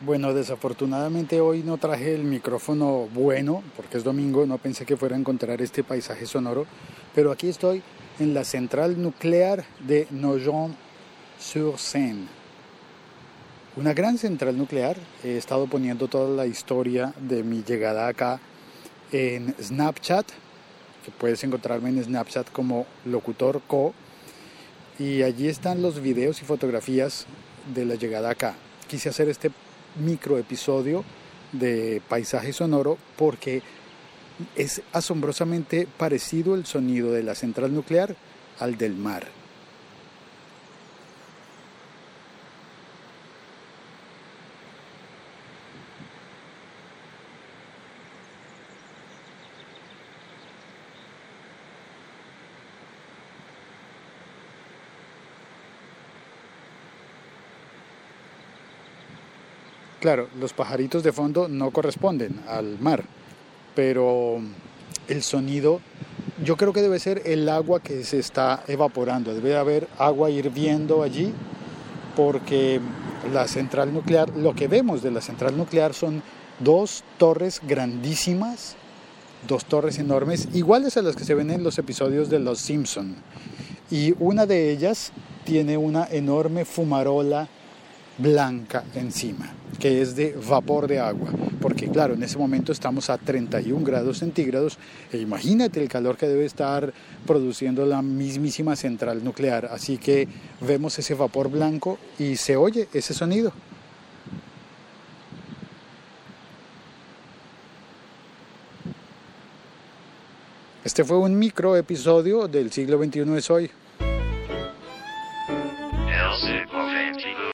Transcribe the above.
Bueno, desafortunadamente hoy no traje el micrófono bueno, porque es domingo, no pensé que fuera a encontrar este paisaje sonoro, pero aquí estoy en la central nuclear de Nogent-sur-Seine. Una gran central nuclear, he estado poniendo toda la historia de mi llegada acá en Snapchat, puedes encontrarme en Snapchat como locutor co, y allí están los videos y fotografías de la llegada acá. Quise hacer este micro episodio de paisaje sonoro porque es asombrosamente parecido el sonido de la central nuclear al del mar. Claro, los pajaritos de fondo no corresponden al mar, pero el sonido yo creo que debe ser el agua que se está evaporando, debe haber agua hirviendo allí porque la central nuclear, lo que vemos de la central nuclear son dos torres grandísimas, dos torres enormes, iguales a las que se ven en los episodios de Los Simpson. Y una de ellas tiene una enorme fumarola blanca encima, que es de vapor de agua, porque claro, en ese momento estamos a 31 grados centígrados e imagínate el calor que debe estar produciendo la mismísima central nuclear, así que vemos ese vapor blanco y se oye ese sonido. Este fue un micro episodio del siglo XXI es hoy.